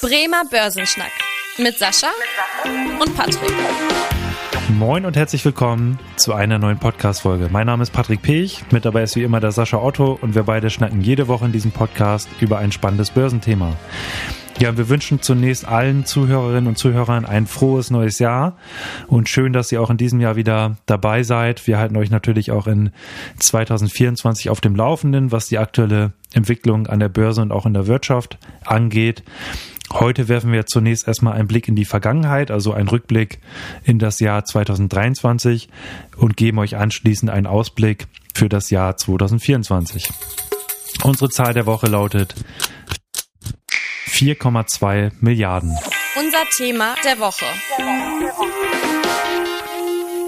Bremer Börsenschnack mit Sascha und Patrick. Moin und herzlich willkommen zu einer neuen Podcast-Folge. Mein Name ist Patrick Pech, mit dabei ist wie immer der Sascha Otto und wir beide schnacken jede Woche in diesem Podcast über ein spannendes Börsenthema. Ja, wir wünschen zunächst allen Zuhörerinnen und Zuhörern ein frohes neues Jahr und schön, dass ihr auch in diesem Jahr wieder dabei seid. Wir halten euch natürlich auch in 2024 auf dem Laufenden, was die aktuelle Entwicklung an der Börse und auch in der Wirtschaft angeht. Heute werfen wir zunächst erstmal einen Blick in die Vergangenheit, also einen Rückblick in das Jahr 2023 und geben euch anschließend einen Ausblick für das Jahr 2024. Unsere Zahl der Woche lautet 4,2 Milliarden. Unser Thema der Woche.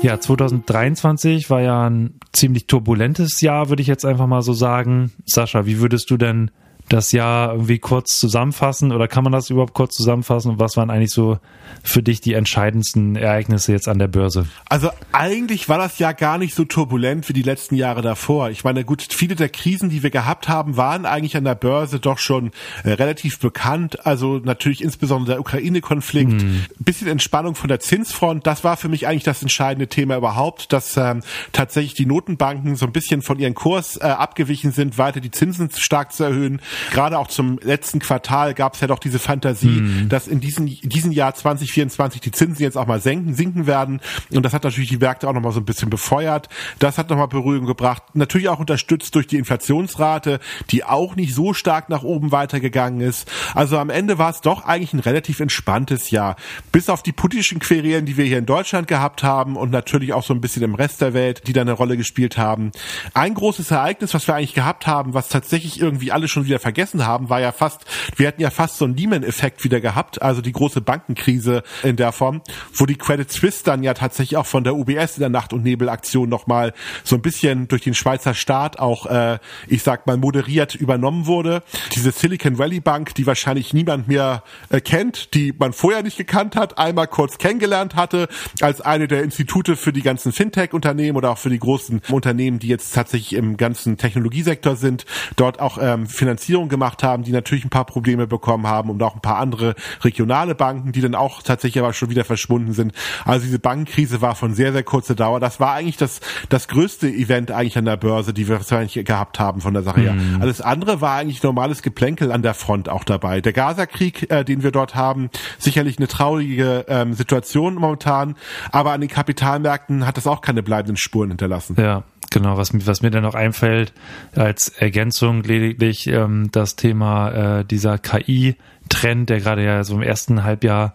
Ja, 2023 war ja ein ziemlich turbulentes Jahr, würde ich jetzt einfach mal so sagen. Sascha, wie würdest du denn das Jahr irgendwie kurz zusammenfassen oder kann man das überhaupt kurz zusammenfassen? Und was waren eigentlich so für dich die entscheidendsten Ereignisse jetzt an der Börse? Also eigentlich war das Jahr gar nicht so turbulent wie die letzten Jahre davor. Ich meine, gut, viele der Krisen, die wir gehabt haben, waren eigentlich an der Börse doch schon äh, relativ bekannt. Also natürlich insbesondere der Ukraine-Konflikt, mhm. bisschen Entspannung von der Zinsfront. Das war für mich eigentlich das entscheidende Thema überhaupt, dass ähm, tatsächlich die Notenbanken so ein bisschen von ihrem Kurs äh, abgewichen sind, weiter die Zinsen stark zu erhöhen. Gerade auch zum letzten Quartal gab es ja doch diese Fantasie, mhm. dass in diesem, diesem Jahr 2024 die Zinsen jetzt auch mal senken, sinken werden. Und das hat natürlich die Märkte auch nochmal so ein bisschen befeuert. Das hat nochmal Beruhigung gebracht. Natürlich auch unterstützt durch die Inflationsrate, die auch nicht so stark nach oben weitergegangen ist. Also am Ende war es doch eigentlich ein relativ entspanntes Jahr. Bis auf die politischen Querelen, die wir hier in Deutschland gehabt haben und natürlich auch so ein bisschen im Rest der Welt, die da eine Rolle gespielt haben. Ein großes Ereignis, was wir eigentlich gehabt haben, was tatsächlich irgendwie alle schon wieder vergessen haben, war ja fast, wir hatten ja fast so einen Lehman-Effekt wieder gehabt, also die große Bankenkrise in der Form, wo die Credit Suisse dann ja tatsächlich auch von der UBS in der Nacht- und Nebelaktion nochmal so ein bisschen durch den Schweizer Staat auch, äh, ich sag mal, moderiert übernommen wurde. Diese Silicon Valley Bank, die wahrscheinlich niemand mehr äh, kennt, die man vorher nicht gekannt hat, einmal kurz kennengelernt hatte, als eine der Institute für die ganzen Fintech-Unternehmen oder auch für die großen Unternehmen, die jetzt tatsächlich im ganzen Technologiesektor sind, dort auch ähm, Finanzierung Finanzierung gemacht haben, die natürlich ein paar Probleme bekommen haben und auch ein paar andere regionale Banken, die dann auch tatsächlich aber schon wieder verschwunden sind. Also diese Bankenkrise war von sehr, sehr kurzer Dauer. Das war eigentlich das, das größte Event eigentlich an der Börse, die wir wahrscheinlich gehabt haben von der Sache her. Mhm. Alles andere war eigentlich normales Geplänkel an der Front auch dabei. Der Gaza-Krieg, äh, den wir dort haben, sicherlich eine traurige ähm, Situation momentan, aber an den Kapitalmärkten hat das auch keine bleibenden Spuren hinterlassen. Ja, Genau, was, was mir dann noch einfällt, als Ergänzung lediglich ähm, das Thema äh, dieser KI-Trend, der gerade ja so im ersten Halbjahr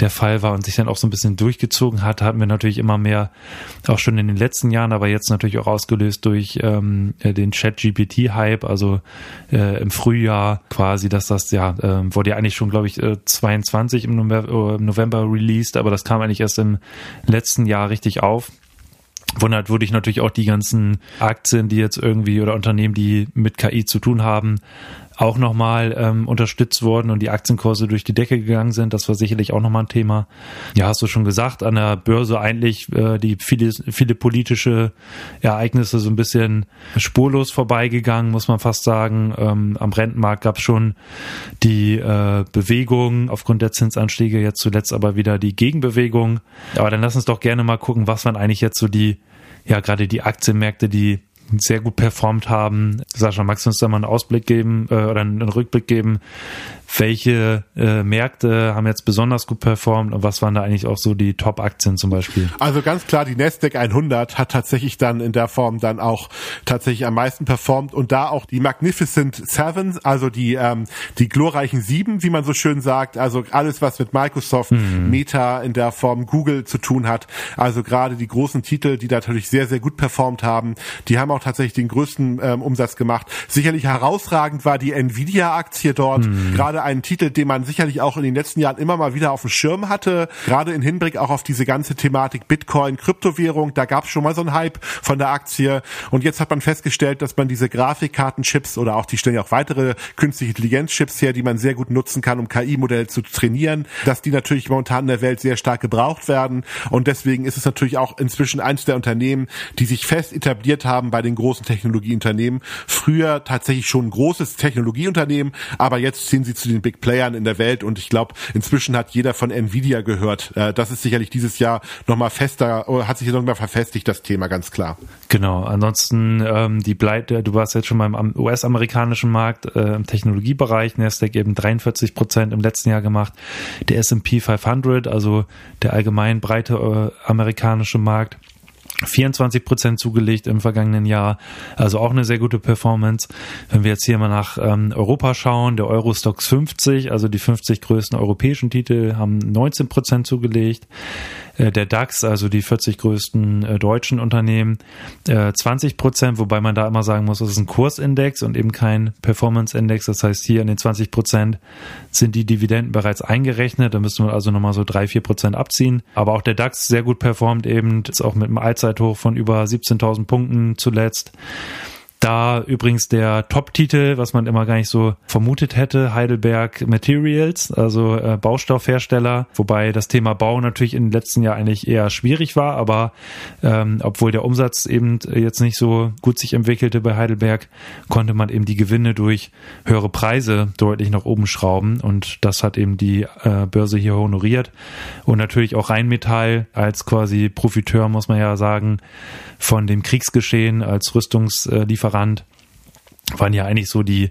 der Fall war und sich dann auch so ein bisschen durchgezogen hat, hatten wir natürlich immer mehr, auch schon in den letzten Jahren, aber jetzt natürlich auch ausgelöst durch ähm, äh, den Chat-GPT-Hype, also äh, im Frühjahr quasi, dass das ja, äh, wurde ja eigentlich schon, glaube ich, äh, 22 im November, äh, im November released, aber das kam eigentlich erst im letzten Jahr richtig auf wundert wurde ich natürlich auch die ganzen Aktien, die jetzt irgendwie oder Unternehmen, die mit KI zu tun haben, auch nochmal ähm, unterstützt worden und die Aktienkurse durch die Decke gegangen sind. Das war sicherlich auch nochmal ein Thema. Ja, hast du schon gesagt, an der Börse eigentlich äh, die viele, viele politische Ereignisse so ein bisschen spurlos vorbeigegangen, muss man fast sagen. Ähm, am Rentenmarkt gab es schon die äh, Bewegung aufgrund der Zinsanstiege, jetzt zuletzt aber wieder die Gegenbewegung. Aber dann lass uns doch gerne mal gucken, was waren eigentlich jetzt so die, ja, gerade die Aktienmärkte, die sehr gut performt haben. Sascha, magst du uns da mal einen Ausblick geben äh, oder einen Rückblick geben, welche äh, Märkte haben jetzt besonders gut performt und was waren da eigentlich auch so die Top-Aktien zum Beispiel? Also ganz klar, die Nasdaq 100 hat tatsächlich dann in der Form dann auch tatsächlich am meisten performt und da auch die Magnificent Seven, also die ähm, die glorreichen Sieben, wie man so schön sagt, also alles was mit Microsoft, mhm. Meta in der Form Google zu tun hat, also gerade die großen Titel, die natürlich sehr sehr gut performt haben, die haben auch tatsächlich den größten ähm, Umsatz gemacht. Sicherlich herausragend war die Nvidia Aktie dort, mhm. gerade ein Titel, den man sicherlich auch in den letzten Jahren immer mal wieder auf dem Schirm hatte, gerade in Hinblick auch auf diese ganze Thematik Bitcoin, Kryptowährung, da gab es schon mal so einen Hype von der Aktie. Und jetzt hat man festgestellt, dass man diese Grafikkartenchips oder auch die stellen ja auch weitere künstliche Intelligenzchips her, die man sehr gut nutzen kann, um KI-Modelle zu trainieren, dass die natürlich momentan in der Welt sehr stark gebraucht werden. Und deswegen ist es natürlich auch inzwischen eins der Unternehmen, die sich fest etabliert haben bei den großen Technologieunternehmen. Früher tatsächlich schon ein großes Technologieunternehmen, aber jetzt ziehen sie zu den Big Playern in der Welt und ich glaube, inzwischen hat jeder von Nvidia gehört. Äh, das ist sicherlich dieses Jahr nochmal fester, hat sich nochmal verfestigt, das Thema, ganz klar. Genau, ansonsten ähm, die bleibt, du warst jetzt schon beim US-amerikanischen Markt äh, im Technologiebereich, Nasdaq eben 43 Prozent im letzten Jahr gemacht, der S&P 500, also der allgemein breite äh, amerikanische Markt 24 Prozent zugelegt im vergangenen Jahr, also auch eine sehr gute Performance. Wenn wir jetzt hier mal nach ähm, Europa schauen, der Eurostox 50, also die 50 größten europäischen Titel, haben 19 Prozent zugelegt. Äh, der DAX, also die 40 größten äh, deutschen Unternehmen, 20 äh, Prozent, wobei man da immer sagen muss, das ist ein Kursindex und eben kein Performance-Index. Das heißt, hier in den 20 Prozent sind die Dividenden bereits eingerechnet. Da müsste man also nochmal so drei, vier Prozent abziehen. Aber auch der DAX sehr gut performt eben, ist auch mit einem Allzeithoch von über 17.000 Punkten zuletzt. Da übrigens der Top-Titel, was man immer gar nicht so vermutet hätte, Heidelberg Materials, also äh, Baustoffhersteller, wobei das Thema Bau natürlich den letzten Jahren eigentlich eher schwierig war, aber ähm, obwohl der Umsatz eben jetzt nicht so gut sich entwickelte bei Heidelberg, konnte man eben die Gewinne durch höhere Preise deutlich nach oben schrauben. Und das hat eben die äh, Börse hier honoriert. Und natürlich auch Rheinmetall als quasi Profiteur, muss man ja sagen, von dem Kriegsgeschehen als Rüstungslieferant waren ja eigentlich so die,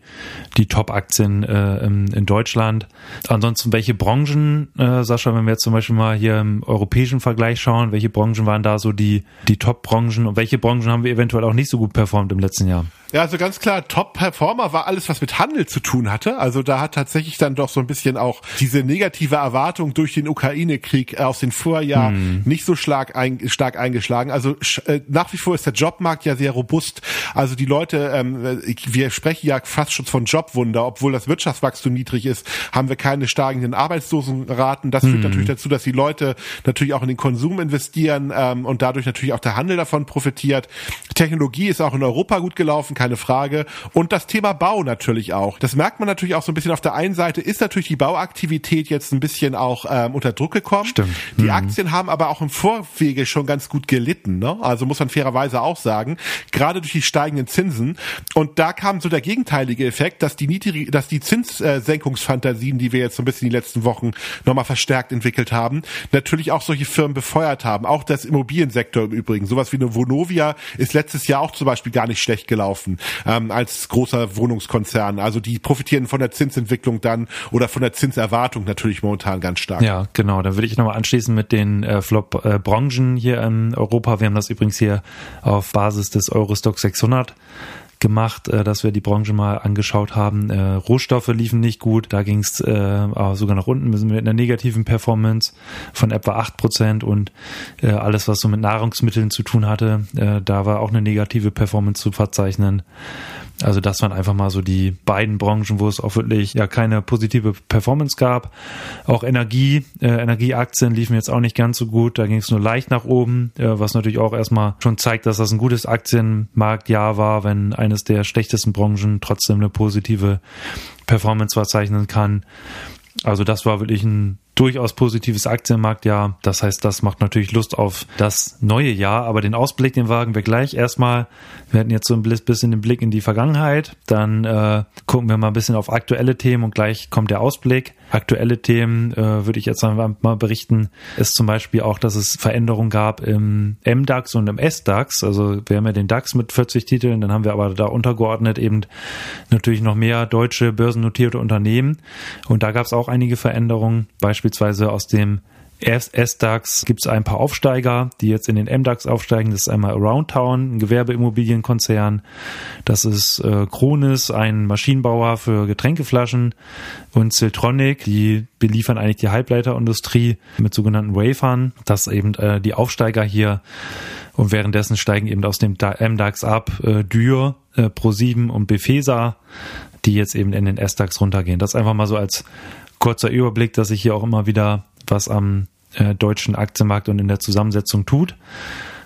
die Top-Aktien äh, in, in, Deutschland. Ansonsten, welche Branchen, äh, Sascha, wenn wir jetzt zum Beispiel mal hier im europäischen Vergleich schauen, welche Branchen waren da so die, die Top-Branchen und welche Branchen haben wir eventuell auch nicht so gut performt im letzten Jahr? Ja, also ganz klar, Top-Performer war alles, was mit Handel zu tun hatte. Also da hat tatsächlich dann doch so ein bisschen auch diese negative Erwartung durch den Ukraine-Krieg aus den Vorjahren hm. nicht so stark, ein, stark eingeschlagen. Also äh, nach wie vor ist der Jobmarkt ja sehr robust. Also die Leute, ähm, wir sprechen ja fast schon von Jobwunder, obwohl das Wirtschaftswachstum niedrig ist, haben wir keine steigenden Arbeitslosenraten. Das führt hm. natürlich dazu, dass die Leute natürlich auch in den Konsum investieren ähm, und dadurch natürlich auch der Handel davon profitiert. Technologie ist auch in Europa gut gelaufen keine Frage. Und das Thema Bau natürlich auch. Das merkt man natürlich auch so ein bisschen auf der einen Seite ist natürlich die Bauaktivität jetzt ein bisschen auch ähm, unter Druck gekommen. Stimmt. Die mhm. Aktien haben aber auch im Vorwege schon ganz gut gelitten. Ne? Also muss man fairerweise auch sagen, gerade durch die steigenden Zinsen. Und da kam so der gegenteilige Effekt, dass die niedrige, dass die Zinssenkungsfantasien, die wir jetzt so ein bisschen die letzten Wochen nochmal verstärkt entwickelt haben, natürlich auch solche Firmen befeuert haben. Auch das Immobiliensektor im Übrigen. Sowas wie eine Vonovia ist letztes Jahr auch zum Beispiel gar nicht schlecht gelaufen kaufen ähm, als großer Wohnungskonzern. Also die profitieren von der Zinsentwicklung dann oder von der Zinserwartung natürlich momentan ganz stark. Ja, genau. Da würde ich nochmal anschließen mit den äh, Flop-Branchen äh, hier in Europa. Wir haben das übrigens hier auf Basis des Eurostock 600 gemacht, äh, dass wir die Branche mal angeschaut haben. Äh, Rohstoffe liefen nicht gut, da ging es äh, sogar nach unten mit einer negativen Performance von etwa acht Prozent und äh, alles, was so mit Nahrungsmitteln zu tun hatte, äh, da war auch eine negative Performance zu verzeichnen. Also das waren einfach mal so die beiden Branchen, wo es auch wirklich ja keine positive Performance gab. Auch Energie, äh, Energieaktien liefen jetzt auch nicht ganz so gut. Da ging es nur leicht nach oben, äh, was natürlich auch erstmal schon zeigt, dass das ein gutes Aktienmarktjahr war, wenn eines der schlechtesten Branchen trotzdem eine positive Performance verzeichnen kann. Also das war wirklich ein durchaus positives Aktienmarktjahr. Das heißt, das macht natürlich Lust auf das neue Jahr. Aber den Ausblick, den wagen wir gleich. Erstmal, wir hatten jetzt so ein bisschen den Blick in die Vergangenheit. Dann äh, gucken wir mal ein bisschen auf aktuelle Themen und gleich kommt der Ausblick. Aktuelle Themen äh, würde ich jetzt mal berichten, ist zum Beispiel auch, dass es Veränderungen gab im MDAX und im SDAX. Also wir haben ja den DAX mit 40 Titeln, dann haben wir aber da untergeordnet eben natürlich noch mehr deutsche börsennotierte Unternehmen. Und da gab es auch einige Veränderungen, beispielsweise aus dem S-DAX gibt es ein paar Aufsteiger, die jetzt in den M-DAX aufsteigen. Das ist einmal Aroundtown, ein Gewerbeimmobilienkonzern. Das ist äh, Kronis, ein Maschinenbauer für Getränkeflaschen. Und Siltronic, die beliefern eigentlich die Halbleiterindustrie mit sogenannten Wafern. Das eben äh, die Aufsteiger hier. Und währenddessen steigen eben aus dem M-DAX ab äh, Dürr, äh, Pro7 und Befesa, die jetzt eben in den S-DAX runtergehen. Das einfach mal so als kurzer Überblick, dass ich hier auch immer wieder was am äh, deutschen Aktienmarkt und in der Zusammensetzung tut.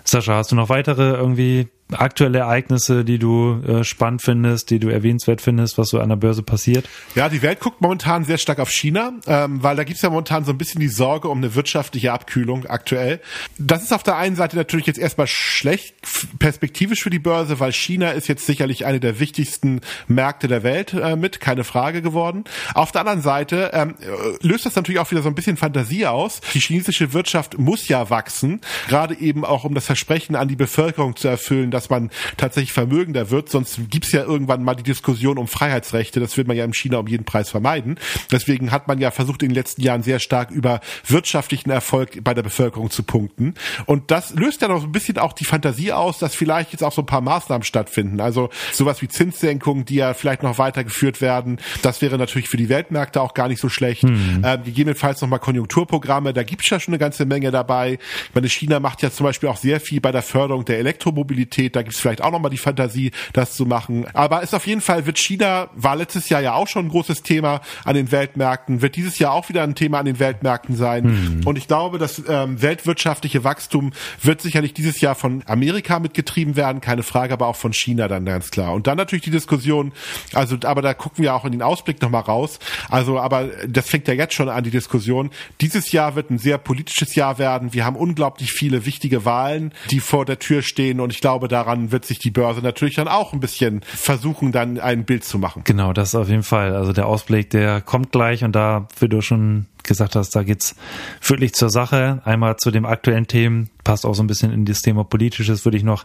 Sascha, hast du noch weitere irgendwie aktuelle Ereignisse, die du äh, spannend findest, die du erwähnenswert findest, was so an der Börse passiert? Ja, die Welt guckt momentan sehr stark auf China, ähm, weil da gibt's ja momentan so ein bisschen die Sorge um eine wirtschaftliche Abkühlung aktuell. Das ist auf der einen Seite natürlich jetzt erstmal schlecht perspektivisch für die Börse, weil China ist jetzt sicherlich eine der wichtigsten Märkte der Welt äh, mit, keine Frage geworden. Auf der anderen Seite ähm, löst das natürlich auch wieder so ein bisschen Fantasie aus. Die chinesische Wirtschaft muss ja wachsen, gerade eben auch um das Versprechen an die Bevölkerung zu erfüllen, dass man tatsächlich vermögender wird. Sonst gibt's ja irgendwann mal die Diskussion um Freiheitsrechte. Das will man ja in China um jeden Preis vermeiden. Deswegen hat man ja versucht, in den letzten Jahren sehr stark über wirtschaftlichen Erfolg bei der Bevölkerung zu punkten. Und das löst ja noch ein bisschen auch die Fantasie aus, dass vielleicht jetzt auch so ein paar Maßnahmen stattfinden. Also sowas wie Zinssenkungen, die ja vielleicht noch weitergeführt werden. Das wäre natürlich für die Weltmärkte auch gar nicht so schlecht. Mhm. Ähm, gegebenenfalls nochmal Konjunkturprogramme. Da gibt's ja schon eine ganze Menge dabei. Ich meine, China macht ja zum Beispiel auch sehr viel bei der Förderung der Elektromobilität. Da gibt's vielleicht auch nochmal die Fantasie, das zu machen. Aber ist auf jeden Fall, wird China, war letztes Jahr ja auch schon ein großes Thema an den Weltmärkten, wird dieses Jahr auch wieder ein Thema an den Weltmärkten sein. Mhm. Und ich glaube, das ähm, weltwirtschaftliche Wachstum wird sicherlich dieses Jahr von Amerika mitgetrieben werden, keine Frage, aber auch von China dann ganz klar. Und dann natürlich die Diskussion, also, aber da gucken wir auch in den Ausblick nochmal raus. Also, aber das fängt ja jetzt schon an, die Diskussion. Dieses Jahr wird ein sehr politisches Jahr werden. Wir haben unglaublich viele wichtige Wahlen, die vor der Tür stehen. Und ich glaube, daran wird sich die Börse natürlich dann auch ein bisschen versuchen, dann ein Bild zu machen. Genau, das auf jeden Fall. Also der Ausblick, der kommt gleich und da, wie du schon gesagt hast, da geht's wirklich zur Sache. Einmal zu dem aktuellen Themen, passt auch so ein bisschen in das Thema Politisches, würde ich noch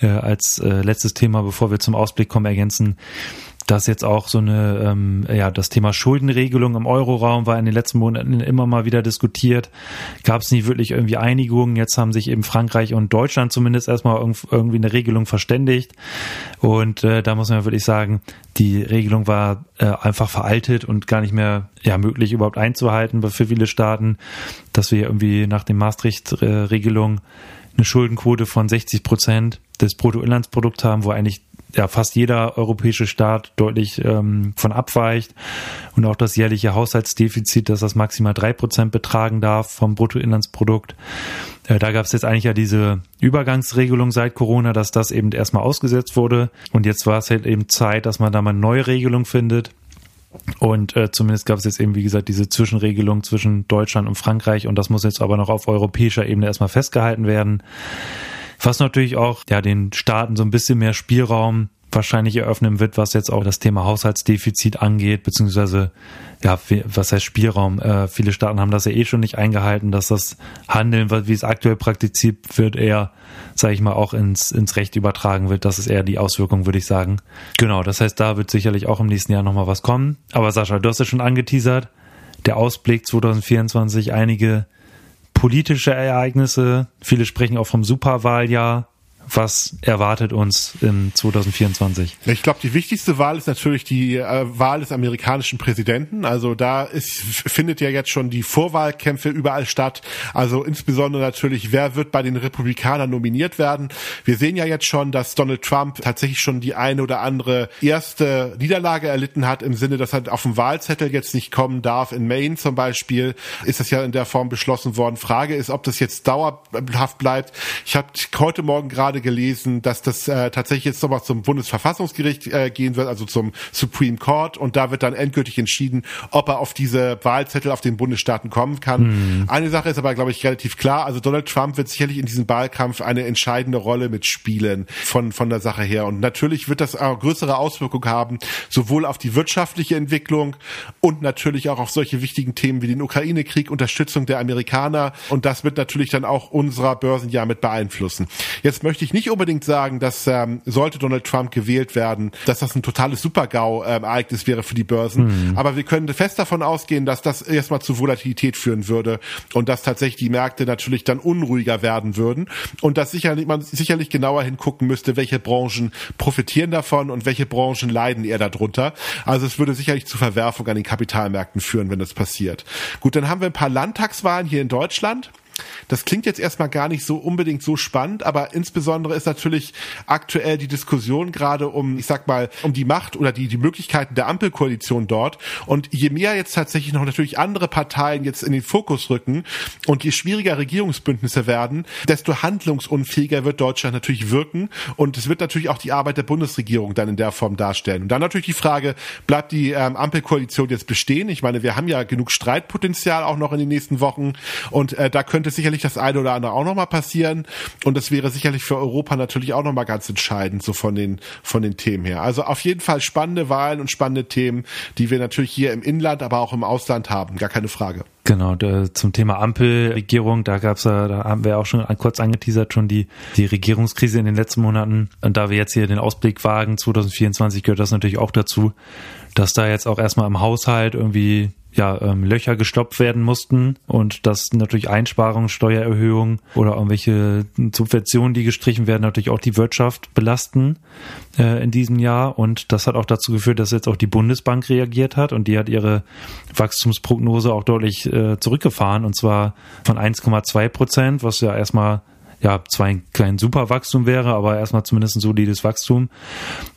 äh, als äh, letztes Thema, bevor wir zum Ausblick kommen, ergänzen dass jetzt auch so eine, ähm, ja, das Thema Schuldenregelung im Euroraum war in den letzten Monaten immer mal wieder diskutiert. Gab es nie wirklich irgendwie Einigungen. Jetzt haben sich eben Frankreich und Deutschland zumindest erstmal irgendwie eine Regelung verständigt. Und äh, da muss man wirklich sagen, die Regelung war äh, einfach veraltet und gar nicht mehr ja, möglich überhaupt einzuhalten für viele Staaten, dass wir irgendwie nach dem Maastricht-Regelung eine Schuldenquote von 60 Prozent des Bruttoinlandsprodukts haben, wo eigentlich ja fast jeder europäische Staat deutlich ähm, von abweicht und auch das jährliche Haushaltsdefizit, dass das maximal drei Prozent betragen darf vom Bruttoinlandsprodukt. Äh, da gab es jetzt eigentlich ja diese Übergangsregelung seit Corona, dass das eben erstmal ausgesetzt wurde und jetzt war es halt eben Zeit, dass man da mal eine neue Regelung findet. Und äh, zumindest gab es jetzt eben, wie gesagt, diese Zwischenregelung zwischen Deutschland und Frankreich und das muss jetzt aber noch auf europäischer Ebene erstmal festgehalten werden. Was natürlich auch ja den Staaten so ein bisschen mehr Spielraum wahrscheinlich eröffnen wird, was jetzt auch das Thema Haushaltsdefizit angeht, beziehungsweise ja, was heißt Spielraum? Äh, viele Staaten haben das ja eh schon nicht eingehalten, dass das Handeln, wie es aktuell praktiziert wird, eher, sage ich mal, auch ins, ins Recht übertragen wird. Das ist eher die Auswirkung, würde ich sagen. Genau, das heißt, da wird sicherlich auch im nächsten Jahr nochmal was kommen. Aber Sascha, du hast ja schon angeteasert, der Ausblick 2024, einige politische Ereignisse. Viele sprechen auch vom Superwahljahr was erwartet uns in 2024? Ich glaube, die wichtigste Wahl ist natürlich die äh, Wahl des amerikanischen Präsidenten. Also da ist, findet ja jetzt schon die Vorwahlkämpfe überall statt. Also insbesondere natürlich, wer wird bei den Republikanern nominiert werden. Wir sehen ja jetzt schon, dass Donald Trump tatsächlich schon die eine oder andere erste Niederlage erlitten hat, im Sinne, dass er auf dem Wahlzettel jetzt nicht kommen darf. In Maine zum Beispiel ist das ja in der Form beschlossen worden. Frage ist, ob das jetzt dauerhaft bleibt. Ich habe heute Morgen gerade gerade gelesen, dass das äh, tatsächlich jetzt nochmal zum Bundesverfassungsgericht äh, gehen wird, also zum Supreme Court und da wird dann endgültig entschieden, ob er auf diese Wahlzettel auf den Bundesstaaten kommen kann. Mhm. Eine Sache ist aber, glaube ich, relativ klar. Also Donald Trump wird sicherlich in diesem Wahlkampf eine entscheidende Rolle mitspielen von, von der Sache her. Und natürlich wird das auch größere Auswirkungen haben, sowohl auf die wirtschaftliche Entwicklung und natürlich auch auf solche wichtigen Themen wie den Ukraine-Krieg, Unterstützung der Amerikaner. Und das wird natürlich dann auch unserer Börsenjahr mit beeinflussen. Jetzt möchte ich ich nicht unbedingt sagen, dass ähm, sollte Donald Trump gewählt werden, dass das ein totales Super-GAU-Ereignis wäre für die Börsen. Mhm. Aber wir können fest davon ausgehen, dass das erstmal zu Volatilität führen würde und dass tatsächlich die Märkte natürlich dann unruhiger werden würden und dass sicherlich man sicherlich genauer hingucken müsste, welche Branchen profitieren davon und welche Branchen leiden eher darunter. Also es würde sicherlich zu Verwerfung an den Kapitalmärkten führen, wenn das passiert. Gut, dann haben wir ein paar Landtagswahlen hier in Deutschland. Das klingt jetzt erstmal gar nicht so unbedingt so spannend, aber insbesondere ist natürlich aktuell die Diskussion gerade um, ich sag mal, um die Macht oder die, die Möglichkeiten der Ampelkoalition dort. Und je mehr jetzt tatsächlich noch natürlich andere Parteien jetzt in den Fokus rücken und je schwieriger Regierungsbündnisse werden, desto handlungsunfähiger wird Deutschland natürlich wirken. Und es wird natürlich auch die Arbeit der Bundesregierung dann in der Form darstellen. Und dann natürlich die Frage, bleibt die ähm, Ampelkoalition jetzt bestehen? Ich meine, wir haben ja genug Streitpotenzial auch noch in den nächsten Wochen. Und äh, da könnte sicherlich das eine oder andere auch nochmal passieren. Und das wäre sicherlich für Europa natürlich auch nochmal ganz entscheidend, so von den, von den Themen her. Also auf jeden Fall spannende Wahlen und spannende Themen, die wir natürlich hier im Inland, aber auch im Ausland haben. Gar keine Frage. Genau, zum Thema Ampelregierung, da gab's ja, da haben wir auch schon kurz angeteasert, schon die, die Regierungskrise in den letzten Monaten. Und da wir jetzt hier den Ausblick wagen, 2024 gehört das natürlich auch dazu, dass da jetzt auch erstmal im Haushalt irgendwie ja, ähm, Löcher gestoppt werden mussten und dass natürlich Einsparungen, Steuererhöhungen oder irgendwelche Subventionen, die gestrichen werden, natürlich auch die Wirtschaft belasten äh, in diesem Jahr. Und das hat auch dazu geführt, dass jetzt auch die Bundesbank reagiert hat und die hat ihre Wachstumsprognose auch deutlich äh, zurückgefahren und zwar von 1,2 Prozent, was ja erstmal ja, zwar ein kleines Superwachstum wäre, aber erstmal zumindest ein solides Wachstum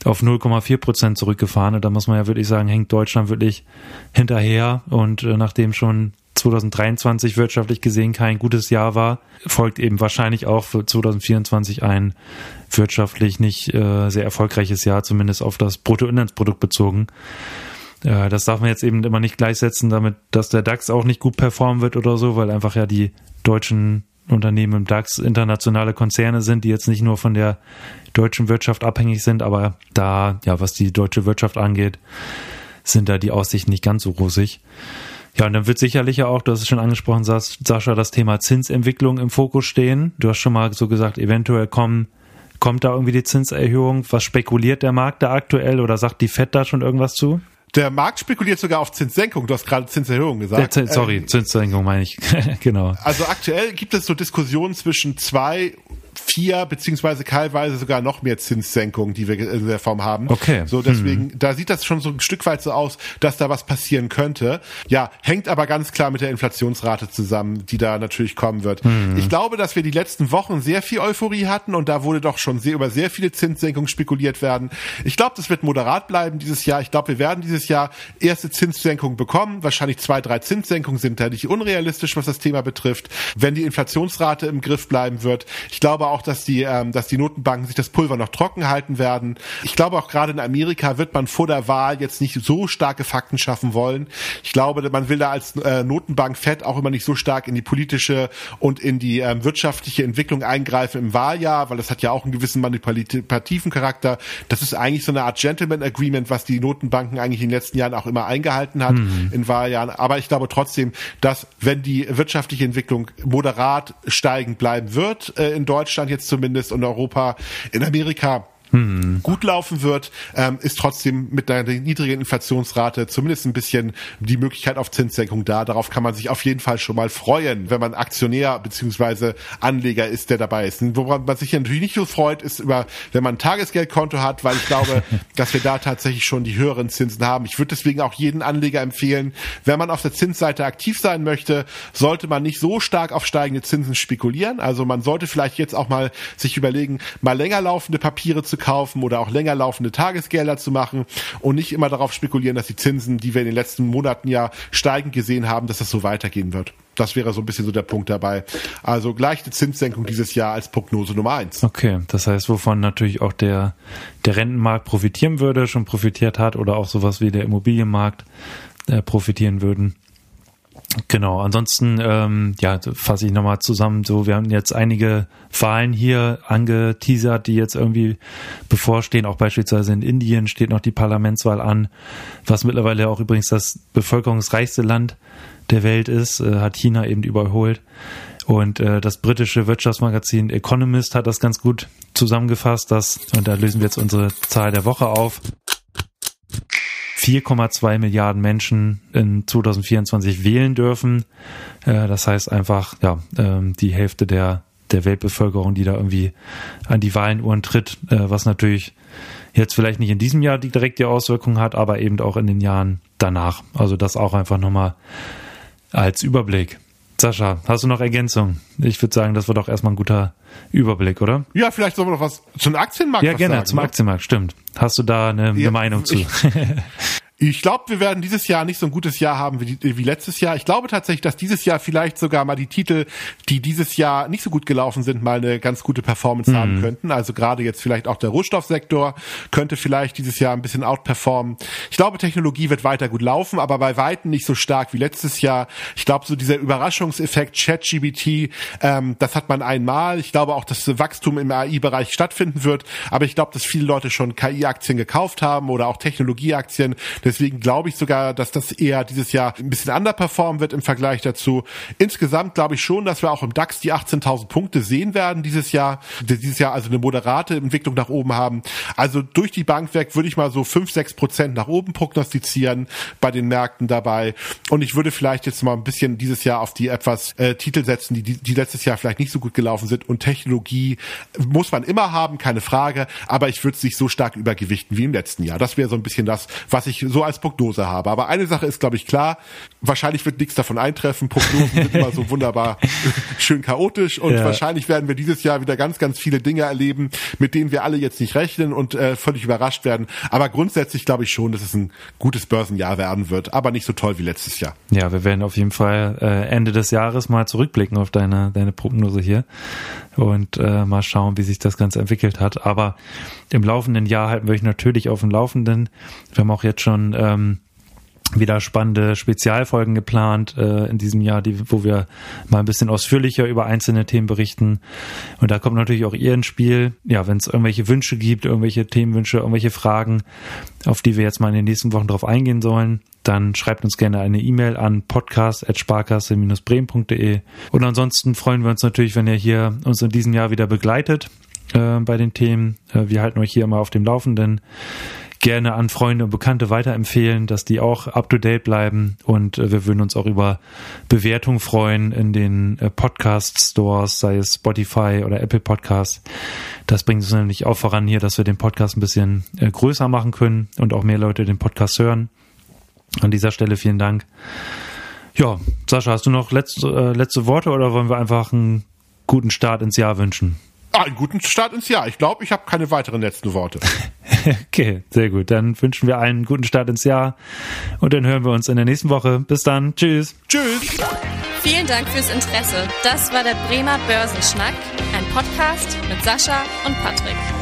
auf 0,4 Prozent zurückgefahren. Und da muss man ja wirklich sagen, hängt Deutschland wirklich hinterher. Und äh, nachdem schon 2023 wirtschaftlich gesehen kein gutes Jahr war, folgt eben wahrscheinlich auch für 2024 ein wirtschaftlich nicht äh, sehr erfolgreiches Jahr, zumindest auf das Bruttoinlandsprodukt bezogen. Äh, das darf man jetzt eben immer nicht gleichsetzen damit, dass der DAX auch nicht gut performen wird oder so, weil einfach ja die deutschen Unternehmen im DAX internationale Konzerne sind, die jetzt nicht nur von der deutschen Wirtschaft abhängig sind, aber da, ja, was die deutsche Wirtschaft angeht, sind da die Aussichten nicht ganz so rosig. Ja, und dann wird sicherlich ja auch, du hast es schon angesprochen, Sascha, das Thema Zinsentwicklung im Fokus stehen. Du hast schon mal so gesagt, eventuell kommen, kommt da irgendwie die Zinserhöhung. Was spekuliert der Markt da aktuell oder sagt die FED da schon irgendwas zu? Der Markt spekuliert sogar auf Zinssenkung. Du hast gerade Zinserhöhung gesagt. Der, sorry, ähm, Zinssenkung meine ich. genau. Also aktuell gibt es so Diskussionen zwischen zwei vier beziehungsweise teilweise sogar noch mehr Zinssenkungen, die wir in der Form haben. Okay. So deswegen, hm. da sieht das schon so ein Stück weit so aus, dass da was passieren könnte. Ja, hängt aber ganz klar mit der Inflationsrate zusammen, die da natürlich kommen wird. Hm. Ich glaube, dass wir die letzten Wochen sehr viel Euphorie hatten und da wurde doch schon sehr über sehr viele Zinssenkungen spekuliert werden. Ich glaube, das wird moderat bleiben dieses Jahr. Ich glaube, wir werden dieses Jahr erste Zinssenkungen bekommen. Wahrscheinlich zwei, drei Zinssenkungen sind da nicht unrealistisch, was das Thema betrifft, wenn die Inflationsrate im Griff bleiben wird. Ich glaube auch, dass die, ähm, dass die Notenbanken sich das Pulver noch trocken halten werden. Ich glaube auch gerade in Amerika wird man vor der Wahl jetzt nicht so starke Fakten schaffen wollen. Ich glaube, man will da als äh, Notenbank Fed auch immer nicht so stark in die politische und in die ähm, wirtschaftliche Entwicklung eingreifen im Wahljahr, weil das hat ja auch einen gewissen manipulativen Charakter. Das ist eigentlich so eine Art Gentleman Agreement, was die Notenbanken eigentlich in den letzten Jahren auch immer eingehalten hat mhm. in Wahljahren. Aber ich glaube trotzdem, dass wenn die wirtschaftliche Entwicklung moderat steigend bleiben wird äh, in Deutschland, Deutschland jetzt zumindest und Europa, in Amerika hm. gut laufen wird, ähm, ist trotzdem mit einer niedrigen Inflationsrate zumindest ein bisschen die Möglichkeit auf Zinssenkung da. Darauf kann man sich auf jeden Fall schon mal freuen, wenn man Aktionär beziehungsweise Anleger ist, der dabei ist. Und woran man sich natürlich nicht so freut, ist über, wenn man ein Tagesgeldkonto hat, weil ich glaube, dass wir da tatsächlich schon die höheren Zinsen haben. Ich würde deswegen auch jeden Anleger empfehlen, wenn man auf der Zinsseite aktiv sein möchte, sollte man nicht so stark auf steigende Zinsen spekulieren. Also man sollte vielleicht jetzt auch mal sich überlegen, mal länger laufende Papiere zu kaufen oder auch länger laufende Tagesgelder zu machen und nicht immer darauf spekulieren, dass die Zinsen, die wir in den letzten Monaten ja steigend gesehen haben, dass das so weitergehen wird. Das wäre so ein bisschen so der Punkt dabei. Also gleiche Zinssenkung dieses Jahr als Prognose Nummer eins. Okay, das heißt, wovon natürlich auch der, der Rentenmarkt profitieren würde, schon profitiert hat oder auch sowas wie der Immobilienmarkt äh, profitieren würden. Genau, ansonsten, ähm, ja, fasse ich nochmal zusammen. So, wir haben jetzt einige Wahlen hier angeteasert, die jetzt irgendwie bevorstehen. Auch beispielsweise in Indien steht noch die Parlamentswahl an, was mittlerweile auch übrigens das bevölkerungsreichste Land der Welt ist, äh, hat China eben überholt. Und äh, das britische Wirtschaftsmagazin Economist hat das ganz gut zusammengefasst, dass, und da lösen wir jetzt unsere Zahl der Woche auf. 4,2 Milliarden Menschen in 2024 wählen dürfen. Äh, das heißt einfach, ja, ähm, die Hälfte der, der Weltbevölkerung, die da irgendwie an die Wahlenuhren tritt, äh, was natürlich jetzt vielleicht nicht in diesem Jahr die Auswirkungen hat, aber eben auch in den Jahren danach. Also das auch einfach nochmal als Überblick. Sascha, hast du noch Ergänzung? Ich würde sagen, das war doch erstmal ein guter Überblick, oder? Ja, vielleicht sollen wir noch was zum Aktienmarkt Ja, gerne, sagen, zum ne? Aktienmarkt, stimmt. Hast du da eine, eine Meinung zu? Ich glaube, wir werden dieses Jahr nicht so ein gutes Jahr haben wie, wie, letztes Jahr. Ich glaube tatsächlich, dass dieses Jahr vielleicht sogar mal die Titel, die dieses Jahr nicht so gut gelaufen sind, mal eine ganz gute Performance mhm. haben könnten. Also gerade jetzt vielleicht auch der Rohstoffsektor könnte vielleicht dieses Jahr ein bisschen outperformen. Ich glaube, Technologie wird weiter gut laufen, aber bei Weitem nicht so stark wie letztes Jahr. Ich glaube, so dieser Überraschungseffekt ChatGBT, ähm, das hat man einmal. Ich glaube auch, dass Wachstum im AI-Bereich stattfinden wird. Aber ich glaube, dass viele Leute schon KI-Aktien gekauft haben oder auch Technologieaktien. Deswegen glaube ich sogar, dass das eher dieses Jahr ein bisschen underperformen wird im Vergleich dazu. Insgesamt glaube ich schon, dass wir auch im DAX die 18.000 Punkte sehen werden dieses Jahr. Dieses Jahr also eine moderate Entwicklung nach oben haben. Also durch die Bank weg würde ich mal so 5, 6 Prozent nach oben prognostizieren bei den Märkten dabei. Und ich würde vielleicht jetzt mal ein bisschen dieses Jahr auf die etwas äh, Titel setzen, die, die letztes Jahr vielleicht nicht so gut gelaufen sind. Und Technologie muss man immer haben, keine Frage. Aber ich würde es nicht so stark übergewichten wie im letzten Jahr. Das wäre so ein bisschen das, was ich so als Prognose habe. Aber eine Sache ist, glaube ich, klar. Wahrscheinlich wird nichts davon eintreffen. Prognosen sind immer so wunderbar schön chaotisch und ja. wahrscheinlich werden wir dieses Jahr wieder ganz, ganz viele Dinge erleben, mit denen wir alle jetzt nicht rechnen und äh, völlig überrascht werden. Aber grundsätzlich glaube ich schon, dass es ein gutes Börsenjahr werden wird, aber nicht so toll wie letztes Jahr. Ja, wir werden auf jeden Fall äh, Ende des Jahres mal zurückblicken auf deine, deine Prognose hier und äh, mal schauen, wie sich das Ganze entwickelt hat. Aber im laufenden Jahr halten wir euch natürlich auf dem Laufenden. Wir haben auch jetzt schon ähm, wieder spannende Spezialfolgen geplant äh, in diesem Jahr, die, wo wir mal ein bisschen ausführlicher über einzelne Themen berichten. Und da kommt natürlich auch ihr ins Spiel. Ja, wenn es irgendwelche Wünsche gibt, irgendwelche Themenwünsche, irgendwelche Fragen, auf die wir jetzt mal in den nächsten Wochen drauf eingehen sollen, dann schreibt uns gerne eine E-Mail an podcast.sparkasse-bremen.de. Und ansonsten freuen wir uns natürlich, wenn ihr hier uns in diesem Jahr wieder begleitet äh, bei den Themen. Äh, wir halten euch hier immer auf dem Laufenden gerne an Freunde und Bekannte weiterempfehlen, dass die auch up to date bleiben und äh, wir würden uns auch über Bewertungen freuen in den äh, Podcast Stores, sei es Spotify oder Apple Podcasts. Das bringt uns nämlich auch voran hier, dass wir den Podcast ein bisschen äh, größer machen können und auch mehr Leute den Podcast hören. An dieser Stelle vielen Dank. Ja, Sascha, hast du noch letzte, äh, letzte Worte oder wollen wir einfach einen guten Start ins Jahr wünschen? Ah, einen guten Start ins Jahr. Ich glaube, ich habe keine weiteren letzten Worte. okay, sehr gut. Dann wünschen wir einen guten Start ins Jahr und dann hören wir uns in der nächsten Woche. Bis dann. Tschüss. Tschüss. Vielen Dank fürs Interesse. Das war der Bremer Börsenschnack, ein Podcast mit Sascha und Patrick.